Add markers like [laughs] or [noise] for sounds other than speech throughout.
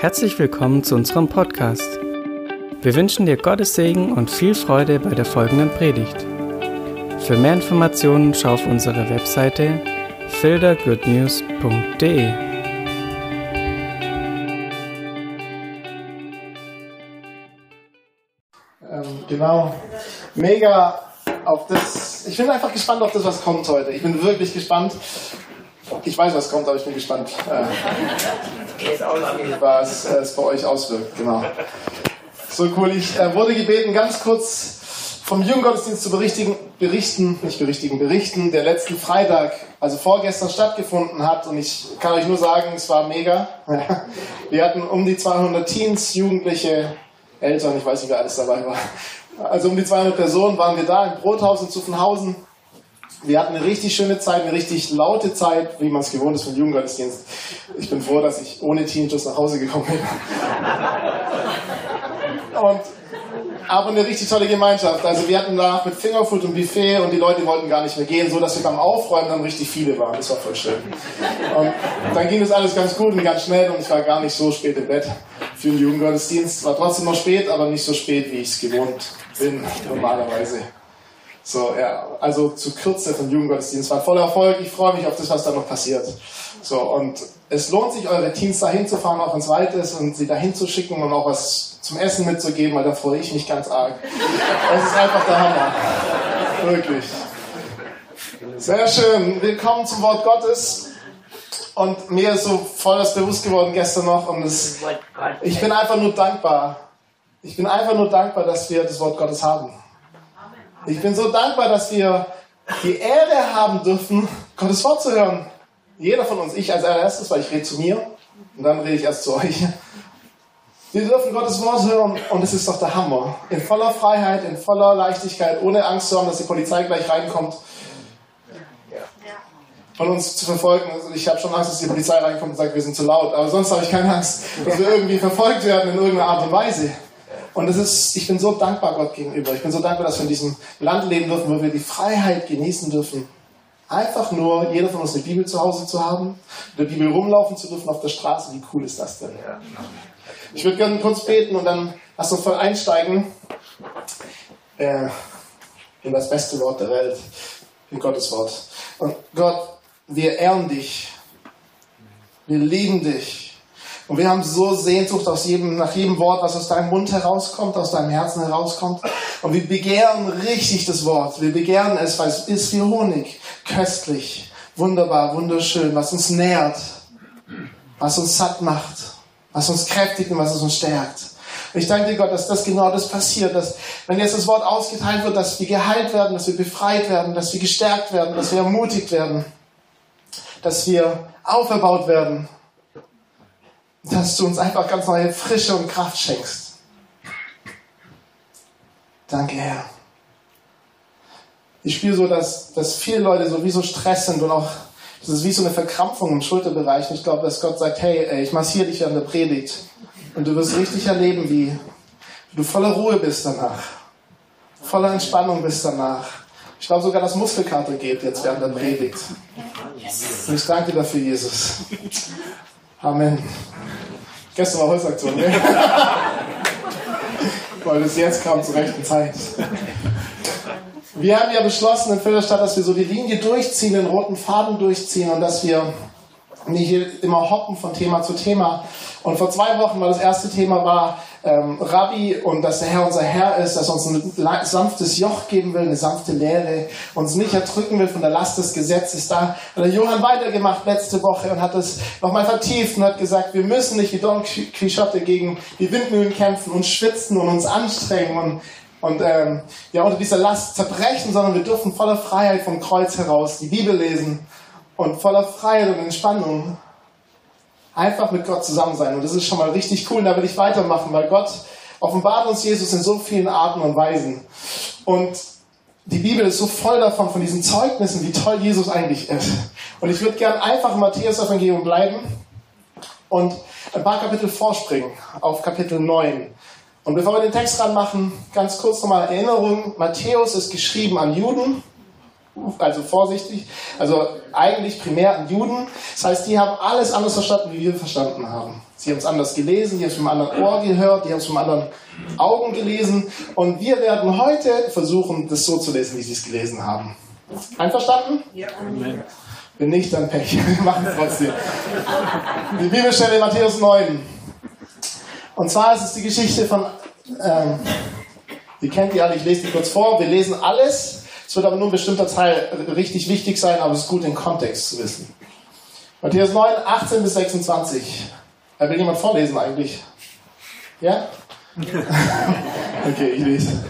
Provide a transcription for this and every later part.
Herzlich willkommen zu unserem Podcast. Wir wünschen dir Gottes Segen und viel Freude bei der folgenden Predigt. Für mehr Informationen schau auf unsere Webseite fildergoodnews.de. Ähm, genau. Mega auf das. Ich bin einfach gespannt auf das, was kommt heute. Ich bin wirklich gespannt. Ich weiß, was kommt, aber ich bin gespannt, äh, was äh, es bei euch auswirkt. Genau. So cool. Ich äh, wurde gebeten, ganz kurz vom Jugendgottesdienst zu berichtigen, berichten, nicht berichtigen, berichten, der letzten Freitag, also vorgestern stattgefunden hat. Und ich kann euch nur sagen, es war mega. [laughs] Wir hatten um die 200 Teens, Jugendliche, Eltern, ich weiß nicht, wer alles dabei war. Also um die 200 Personen waren wir da im Brothaus in Zuffenhausen. Wir hatten eine richtig schöne Zeit, eine richtig laute Zeit, wie man es gewohnt ist vom Jugendgottesdienst. Ich bin froh, dass ich ohne Teenagers nach Hause gekommen bin. Und, aber eine richtig tolle Gemeinschaft. Also wir hatten da mit Fingerfood und Buffet und die Leute wollten gar nicht mehr gehen, so dass wir beim Aufräumen dann richtig viele waren. Das war voll schön. Und dann ging das alles ganz gut und ganz schnell und ich war gar nicht so spät im Bett für den Jugendgottesdienst. War trotzdem noch spät, aber nicht so spät, wie ich es gewohnt bin normalerweise. So, ja, also zu Kürze von Jugendgottesdienst war voller Erfolg. Ich freue mich auf das, was da noch passiert. So, und es lohnt sich, eure Teams dahin zu fahren, auch ins Weites und sie dahin zu schicken und auch was zum Essen mitzugeben, weil da freue ich mich ganz arg. Es ist einfach der Hammer. Wirklich. Sehr schön. Willkommen zum Wort Gottes. Und mir ist so voll das bewusst geworden gestern noch. Und es, ich bin einfach nur dankbar. Ich bin einfach nur dankbar, dass wir das Wort Gottes haben. Ich bin so dankbar, dass wir die Ehre haben dürfen, Gottes Wort zu hören. Jeder von uns, ich als allererstes, weil ich rede zu mir und dann rede ich erst zu euch. Wir dürfen Gottes Wort hören und es ist doch der Hammer. In voller Freiheit, in voller Leichtigkeit, ohne Angst zu haben, dass die Polizei gleich reinkommt und uns zu verfolgen. Also ich habe schon Angst, dass die Polizei reinkommt und sagt, wir sind zu laut. Aber sonst habe ich keine Angst, dass wir irgendwie verfolgt werden in irgendeiner Art und Weise. Und das ist, ich bin so dankbar Gott gegenüber. Ich bin so dankbar, dass wir in diesem Land leben dürfen, wo wir die Freiheit genießen dürfen. Einfach nur, jeder von uns eine Bibel zu Hause zu haben, mit der Bibel rumlaufen zu dürfen auf der Straße. Wie cool ist das denn? Ich würde gerne kurz beten und dann lass uns voll einsteigen äh, in das beste Wort der Welt, in Gottes Wort. Und Gott, wir ehren dich. Wir lieben dich. Und wir haben so Sehnsucht aus jedem, nach jedem Wort, was aus deinem Mund herauskommt, aus deinem Herzen herauskommt. Und wir begehren richtig das Wort. Wir begehren es, weil es ist wie Honig. Köstlich, wunderbar, wunderschön, was uns nährt, was uns satt macht, was uns kräftigt und was uns stärkt. Und ich danke dir, Gott, dass das genau das passiert, dass wenn jetzt das Wort ausgeteilt wird, dass wir geheilt werden, dass wir befreit werden, dass wir gestärkt werden, dass wir ermutigt werden, dass wir auferbaut werden, dass du uns einfach ganz neue Frische und Kraft schenkst. Danke, Herr. Ich spüre so, dass, dass viele Leute so wie so Stress sind und auch, das ist wie so eine Verkrampfung im Schulterbereich. Und ich glaube, dass Gott sagt, hey, ich massiere dich an der Predigt. Und du wirst richtig erleben, wie du voller Ruhe bist danach. Voller Entspannung bist danach. Ich glaube sogar, dass Muskelkater geht jetzt während der Predigt. Und ich danke dafür, Jesus. Amen. Gestern war Holzaktion, ne? [laughs] Weil es jetzt kam zur rechten Zeit. Wir haben ja beschlossen in Filderstadt, dass wir so die Linie durchziehen, den roten Faden durchziehen und dass wir nicht immer hoppen von Thema zu Thema. Und vor zwei Wochen war das erste Thema war ähm, Rabbi und dass der Herr unser Herr ist, dass er uns ein sanftes Joch geben will, eine sanfte Lehre, uns nicht erdrücken will von der Last des Gesetzes. Da hat der Johann weitergemacht letzte Woche und hat es nochmal vertieft und hat gesagt, wir müssen nicht wie Don Quixote gegen die Windmühlen kämpfen und schwitzen und uns anstrengen und und ähm, ja unter dieser Last zerbrechen, sondern wir dürfen voller Freiheit vom Kreuz heraus die Bibel lesen und voller Freiheit und Entspannung einfach mit Gott zusammen sein. Und das ist schon mal richtig cool. Und da will ich weitermachen, weil Gott offenbart uns Jesus in so vielen Arten und Weisen. Und die Bibel ist so voll davon, von diesen Zeugnissen, wie toll Jesus eigentlich ist. Und ich würde gern einfach im Matthäus-Evangelium bleiben und ein paar Kapitel vorspringen auf Kapitel 9. Und bevor wir den Text ranmachen, ganz kurz nochmal Erinnerung. Matthäus ist geschrieben an Juden also vorsichtig, also eigentlich primär an Juden. Das heißt, die haben alles anders verstanden, wie wir verstanden haben. Sie haben es anders gelesen, die haben es mit einem anderen Ohr gehört, die haben es mit anderen Augen gelesen. Und wir werden heute versuchen, das so zu lesen, wie sie es gelesen haben. Einverstanden? Ja. Wenn nicht, dann Pech. [laughs] Wir machen es trotzdem. Die Bibelstelle Matthäus 9. Und zwar ist es die Geschichte von, ähm, die kennt ihr alle, ich lese die kurz vor. Wir lesen alles. Es wird aber nur ein bestimmter Teil richtig wichtig sein, aber es ist gut, den Kontext zu wissen. Matthäus 9, 18 bis 26. Will jemand vorlesen eigentlich? Ja? [laughs] okay, ich lese.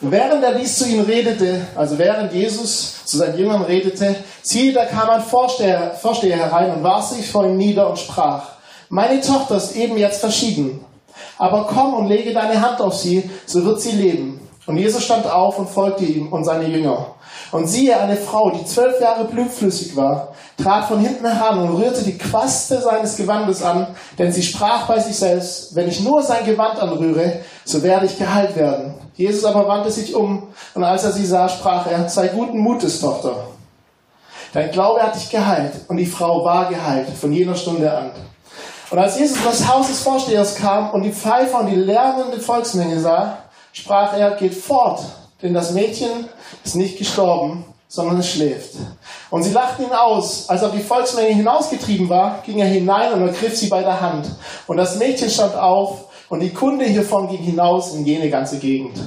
Während er dies zu ihnen redete, also während Jesus zu seinen Jüngern redete, siehe, da kam ein Vorsteher, Vorsteher herein und warf sich vor ihm nieder und sprach, meine Tochter ist eben jetzt verschieden, aber komm und lege deine Hand auf sie, so wird sie leben. Und Jesus stand auf und folgte ihm und seine Jünger. Und siehe, eine Frau, die zwölf Jahre blutflüssig war, trat von hinten heran und rührte die Quaste seines Gewandes an, denn sie sprach bei sich selbst, wenn ich nur sein Gewand anrühre, so werde ich geheilt werden. Jesus aber wandte sich um, und als er sie sah, sprach er, sei guten Mutes, Tochter. Dein Glaube hat dich geheilt, und die Frau war geheilt von jener Stunde an. Und als Jesus in das Haus des Vorstehers kam und die Pfeifer und die lärmende Volksmenge sah, sprach er, geht fort, denn das Mädchen ist nicht gestorben, sondern es schläft. Und sie lachten ihn aus. Als er auf die Volksmenge hinausgetrieben war, ging er hinein und ergriff sie bei der Hand. Und das Mädchen stand auf und die Kunde hiervon ging hinaus in jene ganze Gegend.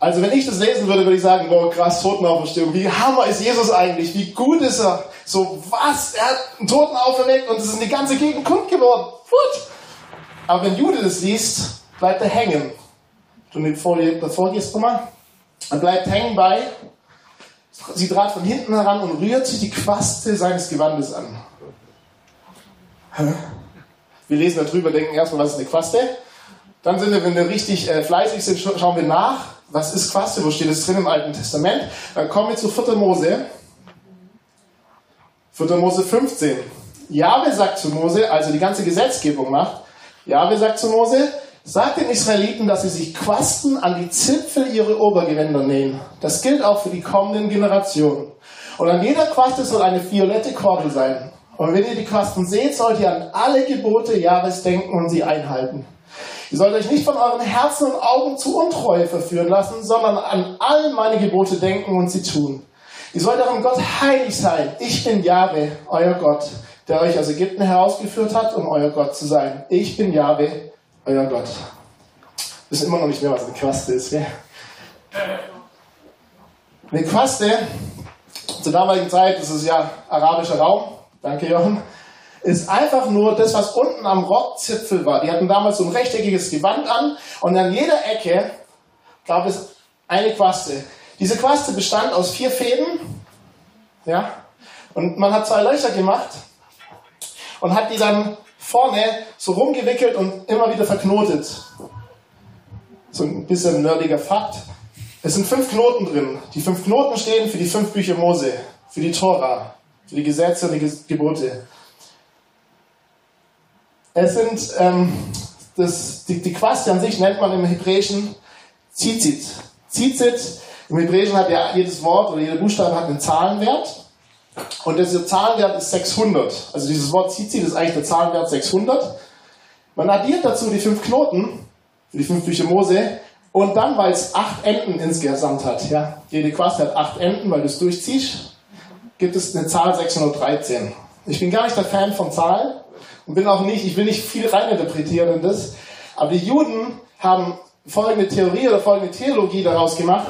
Also wenn ich das lesen würde, würde ich sagen, boah, krass, Totenauferstehung. Wie hammer ist Jesus eigentlich? Wie gut ist er? So, was? Er hat einen Toten auferweckt und es ist in die ganze Gegend kund geworden. Gut. Aber wenn Jude das liest, bleibt er hängen. Du die Folie davor gehst, guck mal. Er bleibt hängen bei. Sie trat von hinten heran und rührte die Quaste seines Gewandes an. Wir lesen darüber, denken erstmal, was ist eine Quaste? Dann sind wir, wenn wir richtig äh, fleißig sind, schauen wir nach, was ist Quaste, wo steht es drin im Alten Testament. Dann kommen wir zu 4. Mose. 4. Mose 15. Jahwe sagt zu Mose, also die ganze Gesetzgebung macht, Jahwe sagt zu Mose, Sagt den Israeliten, dass sie sich Quasten an die Zipfel ihrer Obergewänder nähen. Das gilt auch für die kommenden Generationen. Und an jeder Quaste soll eine violette Kordel sein. Und wenn ihr die Quasten seht, sollt ihr an alle Gebote Jahres denken und sie einhalten. Ihr sollt euch nicht von euren Herzen und Augen zu Untreue verführen lassen, sondern an all meine Gebote denken und sie tun. Ihr sollt darum Gott heilig sein. Ich bin Jahwe, euer Gott, der euch aus Ägypten herausgeführt hat, um euer Gott zu sein. Ich bin Jahwe, euer Gott. Wir wissen immer noch nicht mehr, was eine Quaste ist. Gell? Eine Quaste, zur damaligen Zeit, das ist ja arabischer Raum, danke Jochen, ist einfach nur das, was unten am Rockzipfel war. Die hatten damals so ein rechteckiges Gewand an und an jeder Ecke gab es eine Quaste. Diese Quaste bestand aus vier Fäden, ja, und man hat zwei Löcher gemacht und hat die dann vorne so rumgewickelt und immer wieder verknotet. So ein bisschen nerdiger Fakt. Es sind fünf Knoten drin. Die fünf Knoten stehen für die fünf Bücher Mose, für die Tora, für die Gesetze und die Gebote. Es sind, ähm, das, die, die Quaste an sich nennt man im Hebräischen Zizit. Zizit, im Hebräischen hat ja jedes Wort oder jeder Buchstabe hat einen Zahlenwert. Und dieser Zahlenwert ist 600. Also dieses Wort das ist eigentlich der Zahlenwert 600. Man addiert dazu die fünf Knoten, die fünf Bücher Mose, und dann, weil es acht Enden insgesamt hat, ja, jede Quaste hat acht Enden, weil du es durchziehst, gibt es eine Zahl 613. Ich bin gar nicht der Fan von Zahlen und bin auch nicht, ich will nicht viel reininterpretieren in das, aber die Juden haben folgende Theorie oder folgende Theologie daraus gemacht,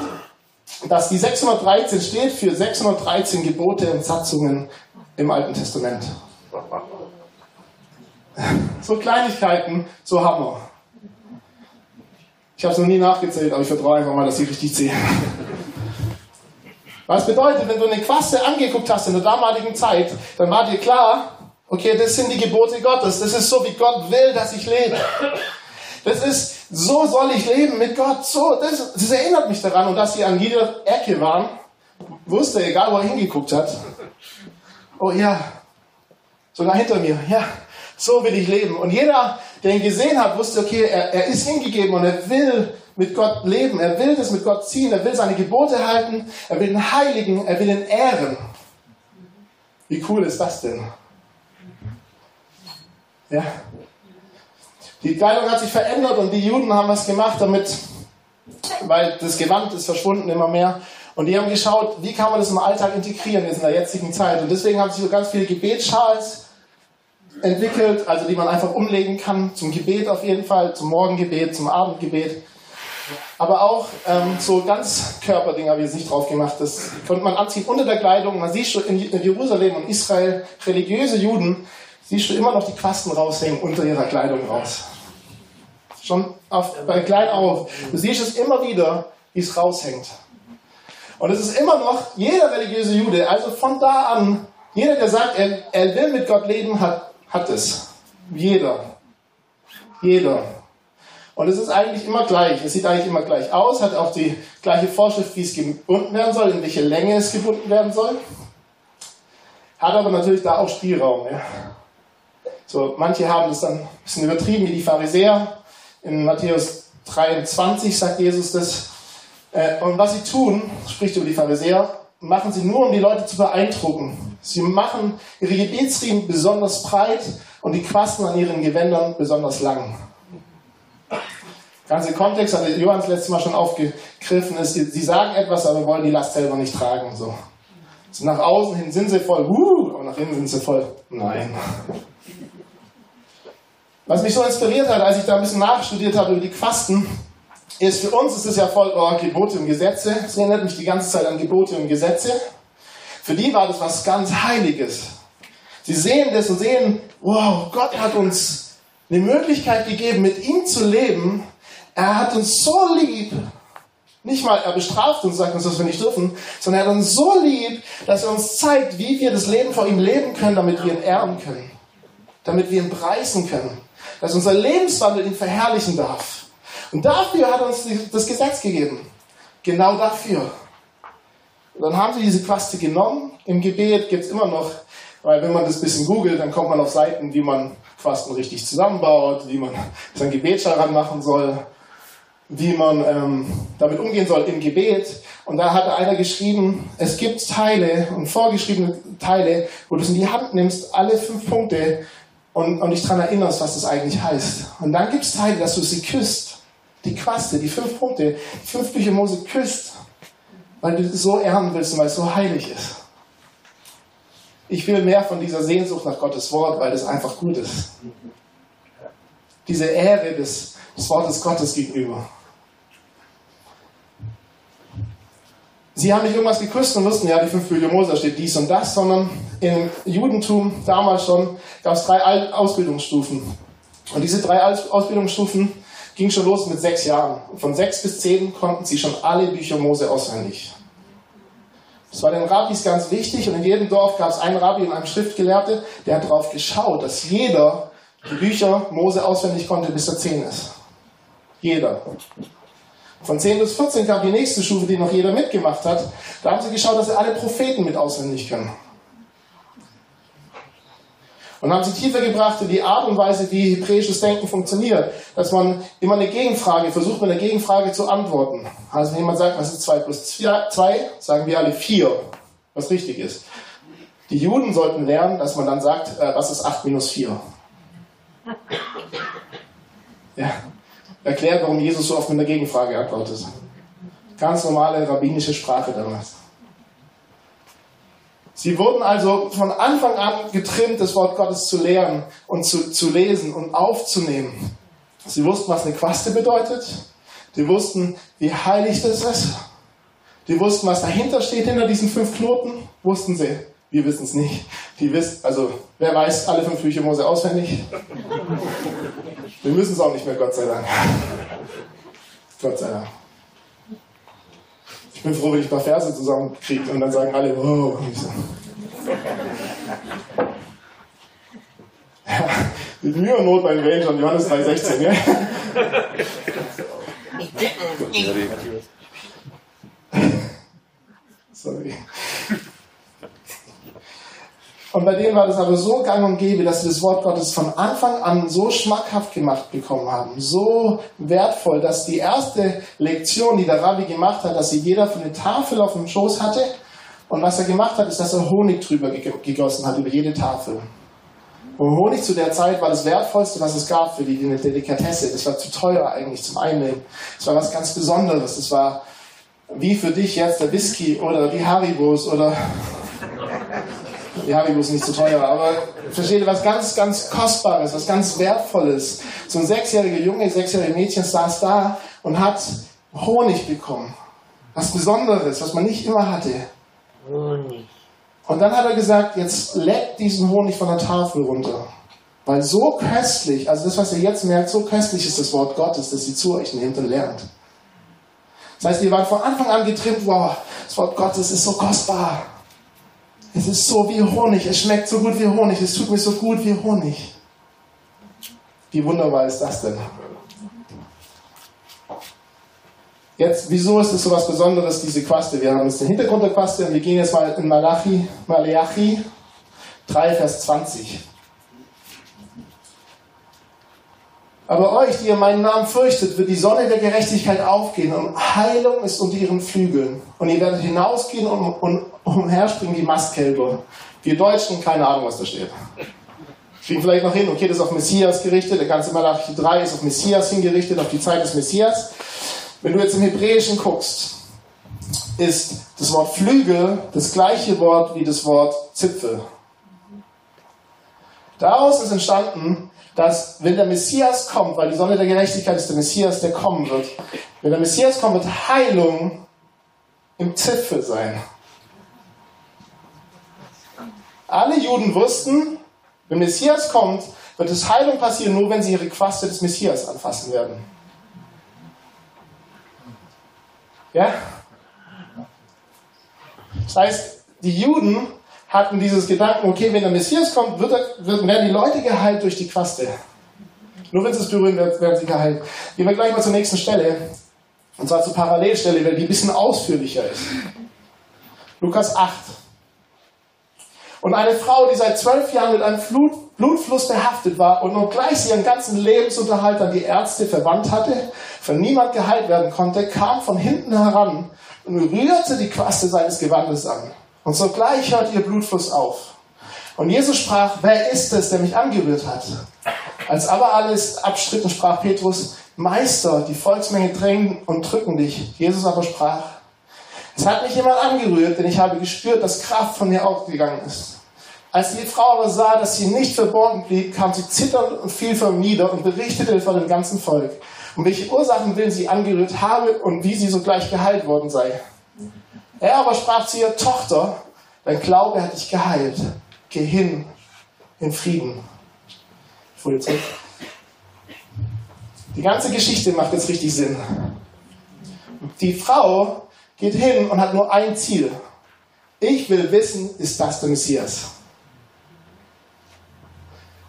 dass die 613 steht für 613 Gebote und Satzungen im Alten Testament. [laughs] So Kleinigkeiten, so Hammer. Ich habe es noch nie nachgezählt, aber ich vertraue einfach mal, dass ich richtig zähle. [laughs] Was bedeutet, wenn du eine Quaste angeguckt hast in der damaligen Zeit, dann war dir klar, okay, das sind die Gebote Gottes. Das ist so, wie Gott will, dass ich lebe. Das ist, so soll ich leben mit Gott. So, das, das erinnert mich daran. Und dass sie an jeder Ecke waren, wusste, egal wo er hingeguckt hat. Oh ja, sogar hinter mir. Ja, so will ich leben. Und jeder, der ihn gesehen hat, wusste, okay, er, er ist hingegeben und er will mit Gott leben, er will das mit Gott ziehen, er will seine Gebote halten, er will ihn heiligen, er will ihn ehren. Wie cool ist das denn? Ja. Die Kleidung hat sich verändert und die Juden haben was gemacht damit, weil das Gewand ist verschwunden immer mehr. Und die haben geschaut, wie kann man das im Alltag integrieren jetzt in der jetzigen Zeit. Und deswegen haben sich so ganz viele Gebetsschals entwickelt, also die man einfach umlegen kann zum Gebet auf jeden Fall, zum Morgengebet, zum Abendgebet. Aber auch ähm, so ganz Körperdinger habe ich nicht drauf gemacht. Das konnte man anziehen unter der Kleidung. Man sieht schon in Jerusalem und Israel religiöse Juden, siehst du immer noch die Quasten raushängen unter ihrer Kleidung raus. Schon auf, bei klein auf. Du siehst es immer wieder, wie es raushängt. Und es ist immer noch jeder religiöse Jude, also von da an, jeder, der sagt, er, er will mit Gott leben, hat, hat es. Jeder. Jeder. Und es ist eigentlich immer gleich. Es sieht eigentlich immer gleich aus, hat auch die gleiche Vorschrift, wie es gebunden werden soll, in welche Länge es gebunden werden soll. Hat aber natürlich da auch Spielraum. Ja. So, manche haben es dann ein bisschen übertrieben, wie die Pharisäer. In Matthäus 23 sagt Jesus das. Äh, und was sie tun, spricht über die Pharisäer, machen sie nur, um die Leute zu beeindrucken. Sie machen ihre Gebetsriemen besonders breit und die Quasten an ihren Gewändern besonders lang. Der ganze Kontext hat Johannes letztes Mal schon aufgegriffen. Ist, sie sagen etwas, aber wollen die Last selber nicht tragen. So. so nach außen hin sind sie voll, uh, aber nach innen sind sie voll, nein. Was mich so inspiriert hat, als ich da ein bisschen nachstudiert habe über die Quasten, ist für uns ist es ja voll oh, Gebote und Gesetze. Es erinnert mich die ganze Zeit an Gebote und Gesetze. Für die war das was ganz Heiliges. Sie sehen das und sehen, wow, Gott hat uns eine Möglichkeit gegeben, mit ihm zu leben. Er hat uns so lieb. Nicht mal, er bestraft uns, sagt uns, dass wir nicht dürfen, sondern er hat uns so lieb, dass er uns zeigt, wie wir das Leben vor ihm leben können, damit wir ihn ehren können. Damit wir ihn preisen können. Dass unser Lebenswandel ihn verherrlichen darf. Und dafür hat er uns das Gesetz gegeben. Genau dafür. Und dann haben sie diese Quaste genommen. Im Gebet gibt es immer noch, weil wenn man das ein bisschen googelt, dann kommt man auf Seiten, wie man Quasten richtig zusammenbaut, wie man [laughs] sein Gebet daran machen soll, wie man ähm, damit umgehen soll im Gebet. Und da hat einer geschrieben, es gibt Teile und vorgeschriebene Teile, wo du es in die Hand nimmst, alle fünf Punkte und, und dich daran erinnerst, was das eigentlich heißt. Und dann gibt es Teile, dass du sie küsst die Quaste, die fünf Punkte, die fünf Bücher Mose küsst, weil du so ehren willst und weil es so heilig ist. Ich will mehr von dieser Sehnsucht nach Gottes Wort, weil es einfach gut ist. Diese Ehre des, des Wortes Gottes gegenüber. Sie haben nicht irgendwas geküsst und wussten, ja, die fünf Bücher Mose, steht dies und das, sondern im Judentum damals schon gab es drei Ausbildungsstufen. Und diese drei Ausbildungsstufen ging schon los mit sechs Jahren. Von sechs bis zehn konnten sie schon alle Bücher Mose auswendig. Das war den Rabbis ganz wichtig und in jedem Dorf gab es einen Rabbi und einen Schriftgelehrte, der hat darauf geschaut, dass jeder die Bücher Mose auswendig konnte, bis er zehn ist. Jeder. Von 10 bis 14 kam die nächste Stufe, die noch jeder mitgemacht hat. Da haben sie geschaut, dass sie alle Propheten mit auswendig können und haben sie tiefer gebracht in die Art und Weise, wie hebräisches Denken funktioniert. Dass man immer eine Gegenfrage versucht, mit einer Gegenfrage zu antworten. Also wenn jemand sagt, was ist 2 plus 2, sagen wir alle 4, was richtig ist. Die Juden sollten lernen, dass man dann sagt, äh, was ist 8 minus 4? Ja. Erklärt, warum Jesus so oft mit einer Gegenfrage antwortet. Ganz normale rabbinische Sprache damals. Sie wurden also von Anfang an getrimmt, das Wort Gottes zu lehren und zu, zu lesen und aufzunehmen. Sie wussten, was eine Quaste bedeutet. Die wussten, wie heilig das ist. Die wussten, was dahinter steht, hinter diesen fünf Knoten. Wussten sie. Wir wissen es nicht. Die wissen, also, wer weiß alle fünf Bücher Mose auswendig? Wir müssen es auch nicht mehr, Gott sei Dank. Gott sei Dank. Ich bin froh, wenn ich ein paar Verse zusammenkriege und dann sagen alle, oh. Ja, mit Mühe und Not bei den Rangern, Johannes 3,16, ja? Sorry. Und bei denen war das aber so gang und gäbe, dass sie das Wort Gottes von Anfang an so schmackhaft gemacht bekommen haben, so wertvoll, dass die erste Lektion, die der Rabbi gemacht hat, dass sie jeder von der Tafel auf dem Schoß hatte. Und was er gemacht hat, ist, dass er Honig drüber gegossen hat, über jede Tafel. Und Honig zu der Zeit war das Wertvollste, was es gab für die, eine Delikatesse. Das war zu teuer eigentlich zum Einnehmen. Das war was ganz Besonderes. Das war wie für dich jetzt der Whisky oder die Haribos oder die Haribo ist nicht zu teuer, aber versteht ihr, was ganz, ganz Kostbares, was ganz Wertvolles. So ein sechsjähriger Junge, sechsjähriges Mädchen saß da und hat Honig bekommen. Was Besonderes, was man nicht immer hatte. Honig. Und dann hat er gesagt, jetzt leckt diesen Honig von der Tafel runter. Weil so köstlich, also das, was ihr jetzt merkt, so köstlich ist das Wort Gottes, dass sie zu euch nehmt und lernt. Das heißt, ihr wart von Anfang an getrimmt, wow, das Wort Gottes ist so kostbar. Es ist so wie Honig. Es schmeckt so gut wie Honig. Es tut mir so gut wie Honig. Wie wunderbar ist das denn? Jetzt, wieso ist es so was Besonderes, diese Quaste? Wir haben jetzt den Hintergrund der Quaste und wir gehen jetzt mal in Malachi, Malachi 3, Vers 20. Aber euch, die ihr meinen Namen fürchtet, wird die Sonne der Gerechtigkeit aufgehen und Heilung ist unter ihren Flügeln. Und ihr werdet hinausgehen und, und umherspringen wie Mastkälber. Wir Deutschen, keine Ahnung, was da steht. Kriegen vielleicht noch hin, okay, das ist auf Messias gerichtet, der ganze Malachi 3 ist auf Messias hingerichtet, auf die Zeit des Messias. Wenn du jetzt im Hebräischen guckst, ist das Wort Flügel das gleiche Wort wie das Wort Zipfel. Daraus ist entstanden, dass wenn der Messias kommt, weil die Sonne der Gerechtigkeit ist der Messias, der kommen wird, wenn der Messias kommt, wird Heilung im Zipfel sein. Alle Juden wussten, wenn Messias kommt, wird es Heilung passieren, nur wenn sie ihre Quaste des Messias anfassen werden. Ja? Das heißt, die Juden hatten dieses Gedanken, okay, wenn der Messias kommt, wird, wird, werden die Leute geheilt durch die Quaste. Nur wenn sie es berühren, werden sie geheilt. Gehen wir gleich mal zur nächsten Stelle. Und zwar zur Parallelstelle, weil die ein bisschen ausführlicher ist. Lukas 8. Und eine Frau, die seit zwölf Jahren mit einem Blut, Blutfluss behaftet war und nur gleich ihren ganzen Lebensunterhalt an die Ärzte verwandt hatte, von niemand geheilt werden konnte, kam von hinten heran und rührte die Quaste seines Gewandes an. Und sogleich hört ihr Blutfluss auf. Und Jesus sprach, wer ist es, der mich angerührt hat? Als aber alles abstritten, sprach Petrus, Meister, die Volksmenge drängen und drücken dich. Jesus aber sprach, es hat mich jemand angerührt, denn ich habe gespürt, dass Kraft von mir ausgegangen ist. Als die Frau aber sah, dass sie nicht verborgen blieb, kam sie zitternd und fiel vor ihm nieder und berichtete vor dem ganzen Volk, um welche Ursachen willen sie angerührt habe und wie sie sogleich geheilt worden sei. Er aber sprach zu ihr, Tochter, dein Glaube hat dich geheilt. Geh hin in Frieden. Die ganze Geschichte macht jetzt richtig Sinn. Die Frau geht hin und hat nur ein Ziel. Ich will wissen, ist das der Messias?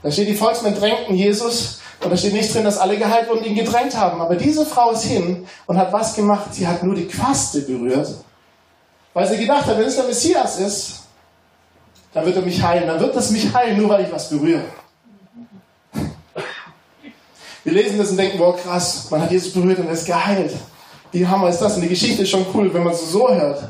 Da steht, die Volksmen drängten Jesus und da steht nicht drin, dass alle geheilt wurden, die ihn gedrängt haben. Aber diese Frau ist hin und hat was gemacht? Sie hat nur die Quaste berührt weil sie gedacht hat, wenn es der Messias ist, dann wird er mich heilen. Dann wird es mich heilen, nur weil ich was berühre. Wir lesen das und denken, boah krass, man hat Jesus berührt und er ist geheilt. Wie hammer ist das? Und die Geschichte ist schon cool, wenn man es so hört.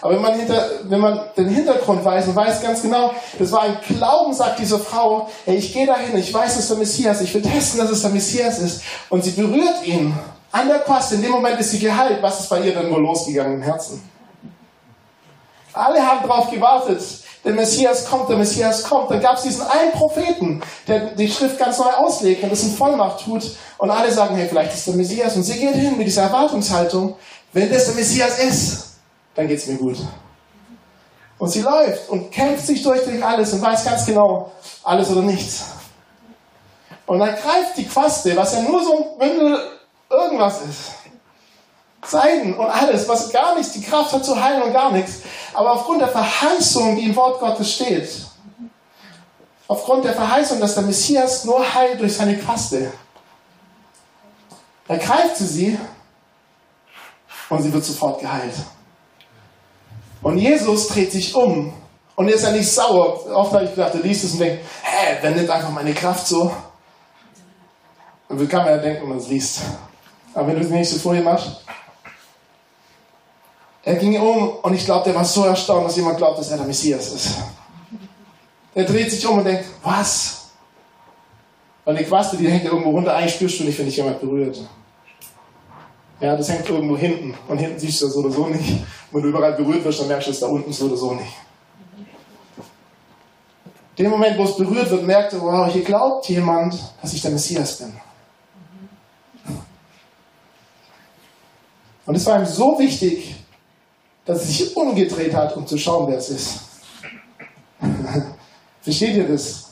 Aber wenn man, hinter, wenn man den Hintergrund weiß und weiß ganz genau, das war ein Glauben, sagt diese Frau, ey, ich gehe dahin, ich weiß, es ist der Messias, ich will testen, dass es der Messias ist. Und sie berührt ihn an der Quaste, in dem Moment ist sie geheilt. Was ist bei ihr dann wohl losgegangen im Herzen? Alle haben darauf gewartet. Der Messias kommt, der Messias kommt. Dann gab es diesen einen Propheten, der die Schrift ganz neu auslegt und das in Vollmacht tut. Und alle sagen, hey, vielleicht ist der Messias. Und sie geht hin mit dieser Erwartungshaltung, wenn das der Messias ist, dann geht es mir gut. Und sie läuft und kämpft sich durch, durch alles und weiß ganz genau, alles oder nichts. Und dann greift die Quaste, was ja nur so ein Bündel irgendwas ist. Seiden und alles, was gar nichts, die Kraft hat zu heilen und gar nichts. Aber aufgrund der Verheißung, die im Wort Gottes steht, aufgrund der Verheißung, dass der Messias nur heilt durch seine Quaste, ergreift sie sie und sie wird sofort geheilt. Und Jesus dreht sich um Und er ist ja nicht sauer. Oft habe ich gedacht, du liest es und denkst, hä, wer nimmt einfach meine Kraft so? Und kann man ja denken, wenn man es liest. Aber wenn du die nächste Folie machst. Er ging um und ich glaube, der war so erstaunt, dass jemand glaubt, dass er der Messias ist. Er dreht sich um und denkt, was? Weil die Quaste, die hängt irgendwo runter, eigentlich spürst du nicht, wenn dich jemand berührt. Ja, das hängt irgendwo hinten. Und hinten siehst du das so oder so nicht. Wenn du überall berührt wirst, dann merkst du es da unten so oder so nicht. Dem Moment, wo es berührt wird, merkt er, wow, hier glaubt jemand, dass ich der Messias bin. Und es war ihm so wichtig, dass er sich umgedreht hat, um zu schauen, wer es ist. [laughs] Versteht ihr das?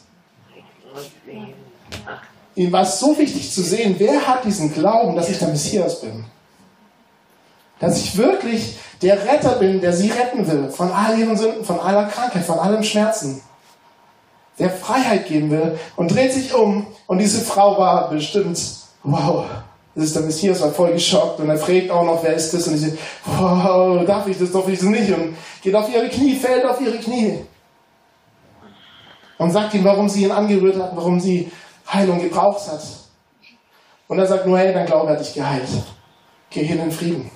Ihm war es so wichtig zu sehen, wer hat diesen Glauben, dass ich der Messias bin. Dass ich wirklich der Retter bin, der sie retten will, von all ihren Sünden, von aller Krankheit, von allem Schmerzen. Der Freiheit geben will und dreht sich um und diese Frau war bestimmt, wow, das ist der Messias, war voll geschockt und er fragt auch noch, wer ist das? Und ich so, wow, darf ich das, darf ich das nicht? Und geht auf ihre Knie, fällt auf ihre Knie. Und sagt ihm, warum sie ihn angerührt hat, warum sie Heilung gebraucht hat. Und er sagt nur, hey, dein Glaube hat dich geheilt. Geh hin in Frieden.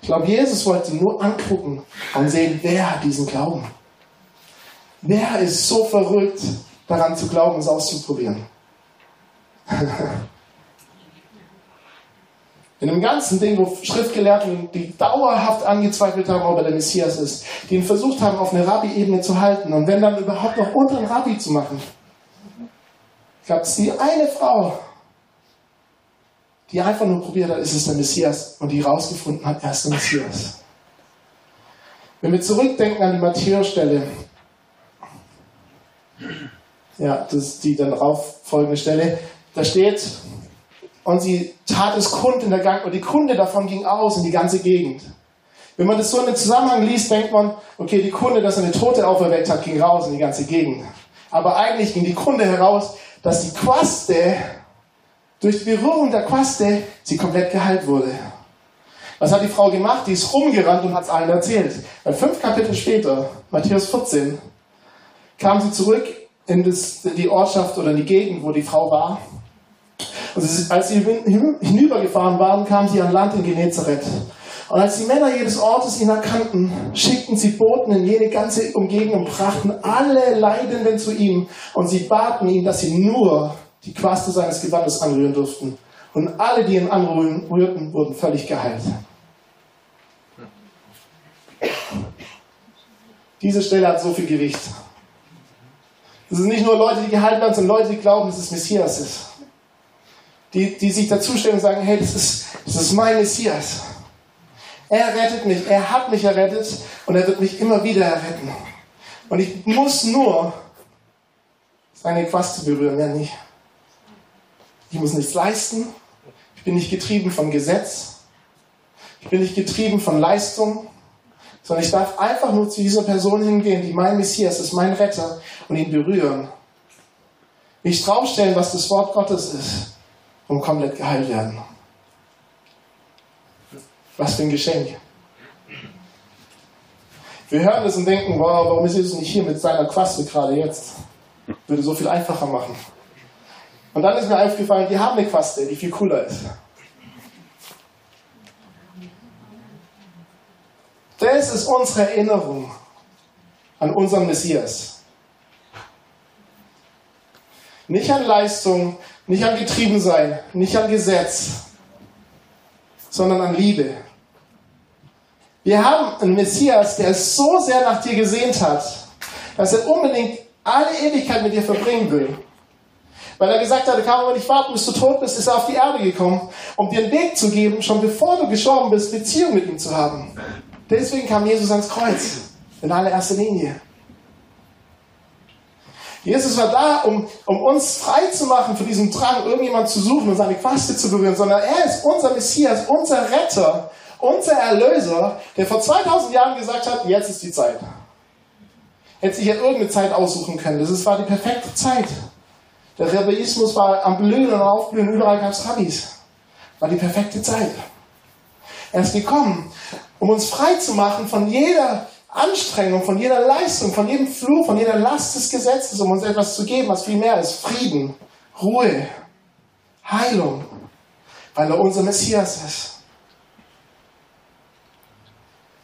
Ich glaube, Jesus wollte nur angucken und sehen, wer hat diesen Glauben. Wer ist so verrückt, daran zu glauben, es auszuprobieren? [laughs] In dem ganzen Ding, wo Schriftgelehrten, die dauerhaft angezweifelt haben, ob er der Messias ist, die ihn versucht haben, auf eine Rabbi-Ebene zu halten und wenn dann überhaupt noch unter einen Rabbi zu machen, gab es die eine Frau, die einfach nur probiert hat, ist es der Messias und die rausgefunden hat, er ist der Messias. Wenn wir zurückdenken an die Matthäus-Stelle, ja, das ist die dann darauf folgende Stelle, da steht, und sie tat es kund in der Gang, und die Kunde davon ging aus in die ganze Gegend. Wenn man das so in den Zusammenhang liest, denkt man, okay, die Kunde, dass er eine Tote auferweckt hat, ging raus in die ganze Gegend. Aber eigentlich ging die Kunde heraus, dass die Quaste, durch die Berührung der Quaste, sie komplett geheilt wurde. Was hat die Frau gemacht? Die ist rumgerannt und hat es allen erzählt. Weil fünf Kapitel später, Matthäus 14, kam sie zurück in, das, die Ortschaft oder in die Gegend, wo die Frau war und als sie hinübergefahren waren, kamen sie an Land in Genezareth. Und als die Männer jedes Ortes ihn erkannten, schickten sie Boten in jede ganze Umgebung und brachten alle Leidenden zu ihm. Und sie baten ihn, dass sie nur die Quaste seines Gewandes anrühren durften. Und alle, die ihn anrührten, wurden völlig geheilt. Diese Stelle hat so viel Gewicht. Es sind nicht nur Leute, die geheilt werden, sondern Leute, die glauben, dass es Messias ist die, die sich dazustellen und sagen, hey, das ist, das ist mein Messias. Er rettet mich, er hat mich errettet und er wird mich immer wieder erretten. Und ich muss nur seine Quaste berühren, mehr nicht. Ich muss nichts leisten. Ich bin nicht getrieben von Gesetz. Ich bin nicht getrieben von Leistung. Sondern ich darf einfach nur zu dieser Person hingehen, die mein Messias ist, mein Retter, und ihn berühren. Mich draufstellen, was das Wort Gottes ist und komplett geheilt werden. Was für ein Geschenk. Wir hören das und denken, wow, warum ist Jesus nicht hier mit seiner Quaste gerade jetzt? Würde so viel einfacher machen. Und dann ist mir aufgefallen, die haben eine Quaste, die viel cooler ist. Das ist unsere Erinnerung an unseren Messias. Nicht an Leistung, nicht an Getriebensein, nicht an Gesetz, sondern an Liebe. Wir haben einen Messias, der es so sehr nach dir gesehnt hat, dass er unbedingt alle Ewigkeit mit dir verbringen will. Weil er gesagt hat, er kann aber nicht warten, bis du tot bist, ist er auf die Erde gekommen, um dir einen Weg zu geben, schon bevor du gestorben bist, Beziehung mit ihm zu haben. Deswegen kam Jesus ans Kreuz, in allererster Linie. Jesus war da, um, um uns frei zu machen von diesem Drang, irgendjemand zu suchen und seine Quaste zu berühren, sondern er ist unser Messias, unser Retter, unser Erlöser, der vor 2000 Jahren gesagt hat, jetzt ist die Zeit. Hätte sich ja irgendeine Zeit aussuchen können. Das war die perfekte Zeit. Der Rebellismus war am Blühen und Aufblühen, überall gab es Rabbis. War die perfekte Zeit. Er ist gekommen, um uns frei zu machen von jeder Anstrengung, von jeder Leistung, von jedem Fluch, von jeder Last des Gesetzes, um uns etwas zu geben, was viel mehr ist. Frieden, Ruhe, Heilung, weil er unser Messias ist.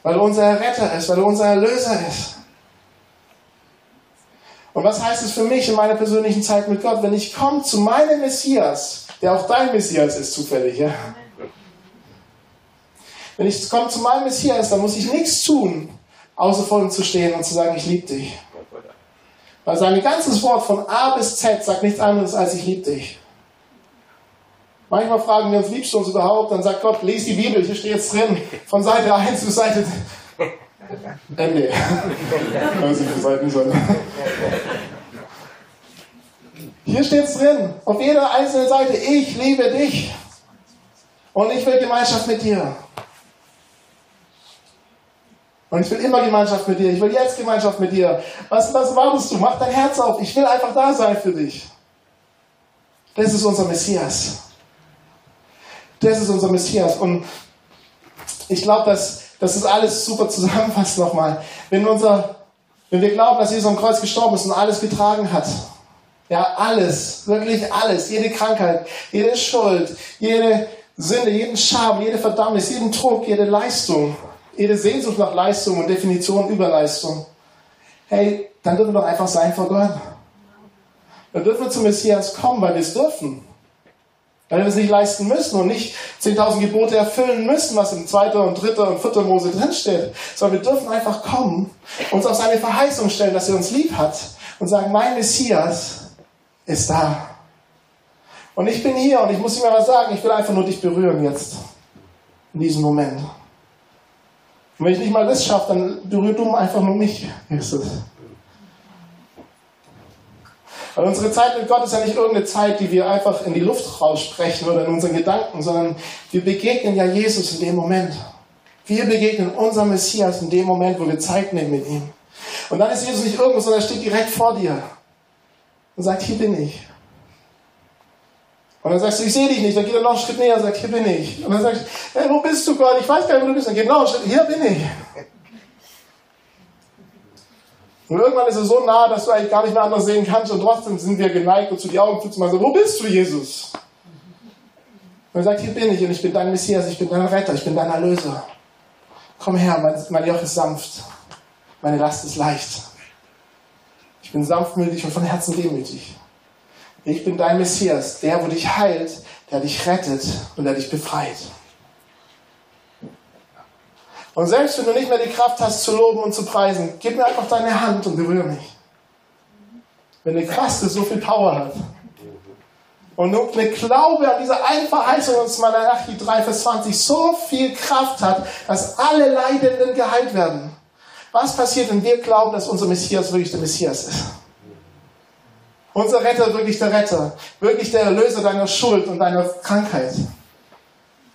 Weil er unser Retter ist, weil er unser Erlöser ist. Und was heißt es für mich in meiner persönlichen Zeit mit Gott, wenn ich komme zu meinem Messias, der auch dein Messias ist, zufällig, ja? Wenn ich komme zu meinem Messias, dann muss ich nichts tun, außer vor ihm zu stehen und zu sagen, ich liebe dich. Weil sein ganzes Wort von A bis Z sagt nichts anderes als ich liebe dich. Manchmal fragen wir uns, liebst du uns überhaupt? Dann sagt Gott, lies die Bibel, hier steht es drin, von Seite 1 bis Seite [laughs] Ende. Hier steht es drin, auf jeder einzelnen Seite, ich liebe dich. Und ich will Gemeinschaft mit dir. Und ich will immer Gemeinschaft mit dir. Ich will jetzt Gemeinschaft mit dir. Was, was wartest du? Mach dein Herz auf. Ich will einfach da sein für dich. Das ist unser Messias. Das ist unser Messias. Und ich glaube, dass, das alles super zusammenfasst nochmal. Wenn, unser, wenn wir glauben, dass Jesus am Kreuz gestorben ist und alles getragen hat, ja, alles, wirklich alles, jede Krankheit, jede Schuld, jede Sünde, jeden Scham, jede Verdammnis, jeden Druck, jede Leistung, jede Sehnsucht nach Leistung und Definition über Leistung. Hey, dann dürfen wir doch einfach sein vor Gott. Dann dürfen wir zum Messias kommen, weil wir es dürfen. Weil wir es nicht leisten müssen und nicht 10.000 Gebote erfüllen müssen, was im 2. und 3. und 4. Mose drinsteht. Sondern wir dürfen einfach kommen, uns auf seine Verheißung stellen, dass er uns lieb hat und sagen, mein Messias ist da. Und ich bin hier und ich muss dir mal sagen, ich will einfach nur dich berühren jetzt. In diesem Moment. Und wenn ich nicht mal das schaffe, dann berührt du einfach nur mich, Jesus. Weil unsere Zeit mit Gott ist ja nicht irgendeine Zeit, die wir einfach in die Luft raussprechen oder in unseren Gedanken, sondern wir begegnen ja Jesus in dem Moment. Wir begegnen unserem Messias in dem Moment, wo wir Zeit nehmen mit ihm. Und dann ist Jesus nicht irgendwo, sondern er steht direkt vor dir und sagt, hier bin ich. Und dann sagst du, ich sehe dich nicht. Dann geht er noch einen Schritt näher und sagt, hier bin ich. Und dann sagst du, hey, wo bist du Gott? Ich weiß gar nicht, wo du bist. Dann geht noch einen Schritt, hier bin ich. Und irgendwann ist er so nah, dass du eigentlich gar nicht mehr anders sehen kannst und trotzdem sind wir geneigt, und zu die Augen zu machen, wo bist du, Jesus? Und er sagt, hier bin ich und ich bin dein Messias, ich bin dein Retter, ich bin dein Erlöser. Komm her, mein, mein Joch ist sanft, meine Last ist leicht. Ich bin sanftmütig und von Herzen demütig. Ich bin dein Messias, der, wo dich heilt, der dich rettet und der dich befreit. Und selbst wenn du nicht mehr die Kraft hast, zu loben und zu preisen, gib mir einfach deine Hand und berühre mich. Wenn eine Quaste so viel Power hat und nur eine Glaube an diese eine Verheißung uns Malachi 3, Vers 20 so viel Kraft hat, dass alle Leidenden geheilt werden. Was passiert, wenn wir glauben, dass unser Messias wirklich der Messias ist? Unser Retter wirklich der Retter, wirklich der Erlöser deiner Schuld und deiner Krankheit.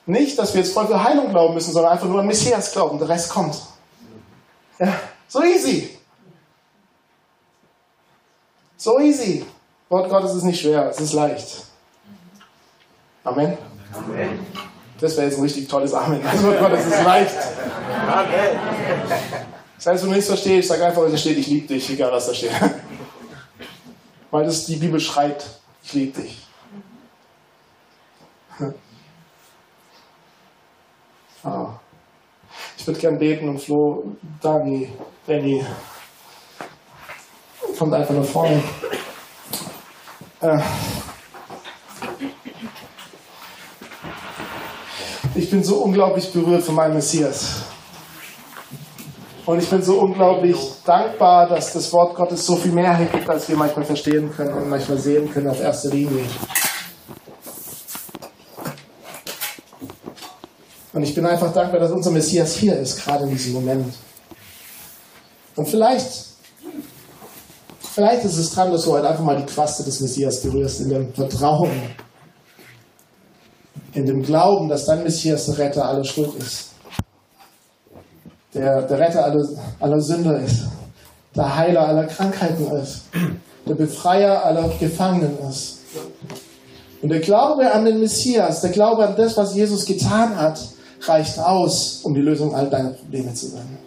Nicht, dass wir jetzt voll für Heilung glauben müssen, sondern einfach nur an Messias glauben, der Rest kommt. Ja, so easy. So easy. Wort Gottes ist nicht schwer, es ist leicht. Amen. Amen. Das wäre jetzt ein richtig tolles Amen. Das Wort Gottes ist leicht. Amen. Das heißt, wenn du nichts verstehst, sag einfach, da steht, ich liebe dich, egal was da steht. Weil das die Bibel schreit, ich liebe dich. [laughs] Ah. Ich würde gern beten und Flo, Dani, Danny, kommt einfach nach vorne. Äh. Ich bin so unglaublich berührt von meinem Messias. Und ich bin so unglaublich dankbar, dass das Wort Gottes so viel mehr gibt, als wir manchmal verstehen können und manchmal sehen können auf erster Linie. Und ich bin einfach dankbar, dass unser Messias hier ist, gerade in diesem Moment. Und vielleicht, vielleicht ist es dran, dass du heute einfach mal die Quaste des Messias berührst, in dem Vertrauen, in dem Glauben, dass dein Messias der Retter aller Schuld ist der, der Retter aller, aller Sünder ist, der Heiler aller Krankheiten ist, der Befreier aller Gefangenen ist. Und der Glaube an den Messias, der Glaube an das, was Jesus getan hat, reicht aus, um die Lösung all deiner Probleme zu sein.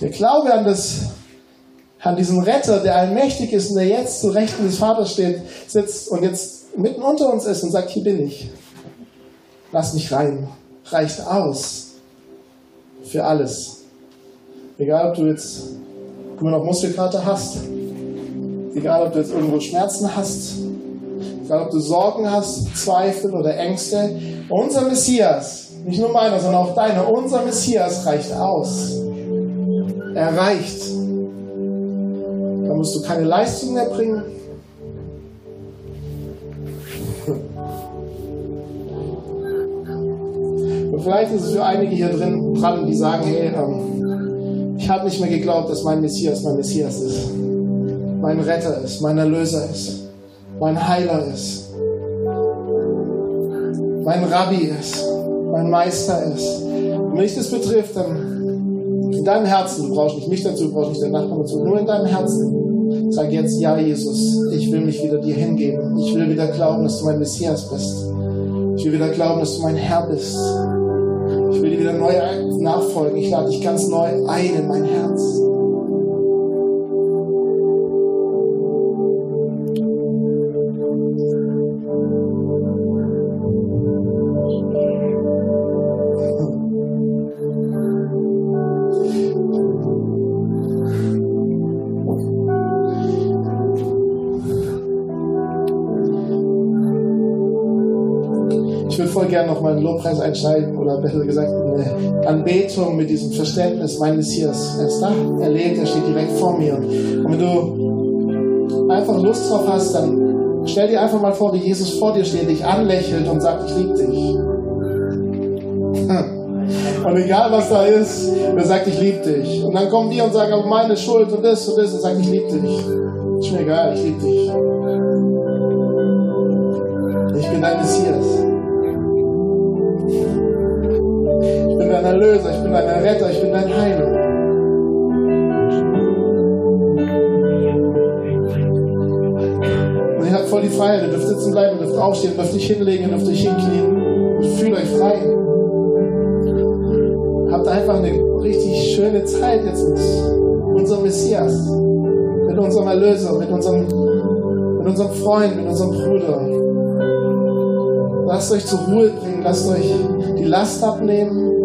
Der Glaube an, das, an diesen Retter, der allmächtig ist und der jetzt zu Rechten des Vaters steht, sitzt und jetzt mitten unter uns ist und sagt, hier bin ich. Lass mich rein. Reicht aus für alles. Egal, ob du jetzt immer noch Muskelkater hast, egal, ob du jetzt irgendwo Schmerzen hast, egal, ob du Sorgen hast, Zweifel oder Ängste, unser Messias, nicht nur meiner, sondern auch deiner, unser Messias reicht aus. Er reicht. Da musst du keine Leistung mehr bringen. Und vielleicht ist es für einige hier drin dran, die sagen, hey, ähm, ich habe nicht mehr geglaubt, dass mein Messias mein Messias ist. Mein Retter ist, mein Erlöser ist, mein Heiler ist, mein Rabbi ist, mein Meister ist. Und wenn dich das betrifft, dann in deinem Herzen, du brauchst nicht mich dazu, du brauchst nicht den Nachbarn dazu, nur in deinem Herzen, sag jetzt, ja Jesus, ich will mich wieder dir hingeben. Ich will wieder glauben, dass du mein Messias bist. Ich will wieder glauben, dass du mein Herr bist. Ich will dir wieder neu nachfolgen. Ich lade dich ganz neu ein in mein Herz. Einen Lobpreis einsteigen oder besser gesagt eine Anbetung mit diesem Verständnis, mein Messias. Er ist da, er lebt, er steht direkt vor mir. Und wenn du einfach Lust drauf hast, dann stell dir einfach mal vor, wie Jesus vor dir steht, dich anlächelt und sagt, ich liebe dich. [laughs] Und egal was da ist, er sagt, ich liebe dich. Und dann kommen wir und sagen, aber meine Schuld und das und das und sagt, ich liebe dich. Ist mir egal, ich liebe dich. Ich bin dein Messias. Erlöser, ich bin dein Retter, ich bin dein Heiler. Und ihr habt voll die Freiheit, ihr dürft sitzen bleiben, ihr dürft aufstehen, ihr dürft euch hinlegen, ihr dürft euch hinknien. Und fühlt euch frei. Habt einfach eine richtig schöne Zeit jetzt mit unserem Messias, mit unserem Erlöser, mit unserem, mit unserem Freund, mit unserem Bruder. Lasst euch zur Ruhe bringen, lasst euch die Last abnehmen.